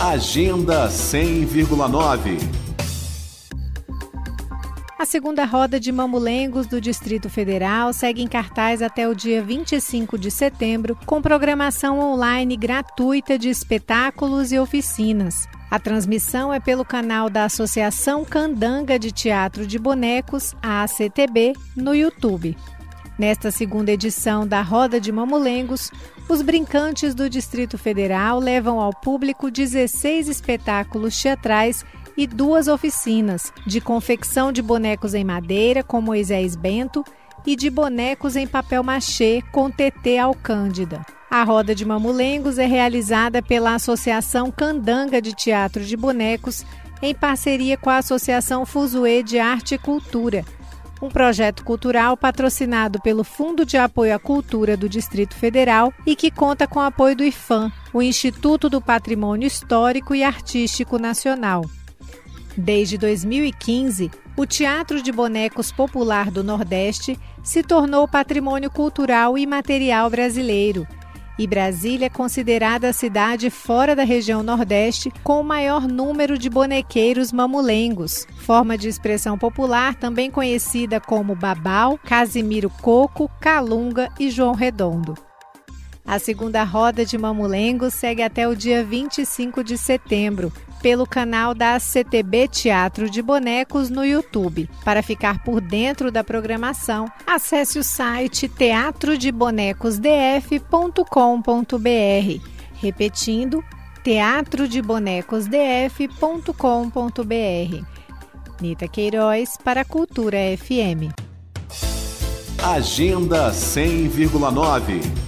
Agenda 100,9 a segunda roda de mamulengos do Distrito Federal segue em cartaz até o dia 25 de setembro, com programação online gratuita de espetáculos e oficinas. A transmissão é pelo canal da Associação Candanga de Teatro de Bonecos, a ACTB, no YouTube. Nesta segunda edição da Roda de Mamulengos, os brincantes do Distrito Federal levam ao público 16 espetáculos teatrais e duas oficinas de confecção de bonecos em madeira com Moisés Bento e de bonecos em papel machê com TT Alcândida. A roda de mamulengos é realizada pela Associação Candanga de Teatro de Bonecos em parceria com a Associação Fuzuê de Arte e Cultura, um projeto cultural patrocinado pelo Fundo de Apoio à Cultura do Distrito Federal e que conta com o apoio do IFAM, o Instituto do Patrimônio Histórico e Artístico Nacional. Desde 2015, o Teatro de Bonecos Popular do Nordeste se tornou patrimônio cultural e material brasileiro. E Brasília é considerada a cidade fora da região Nordeste com o maior número de bonequeiros mamulengos, forma de expressão popular também conhecida como Babau, Casimiro Coco, Calunga e João Redondo. A segunda roda de Mamulengo segue até o dia 25 de setembro, pelo canal da CTB Teatro de Bonecos no YouTube. Para ficar por dentro da programação, acesse o site teatrodebonecosdf.com.br. Repetindo, teatrodebonecosdf.com.br. Nita Queiroz para a Cultura FM. Agenda 100,9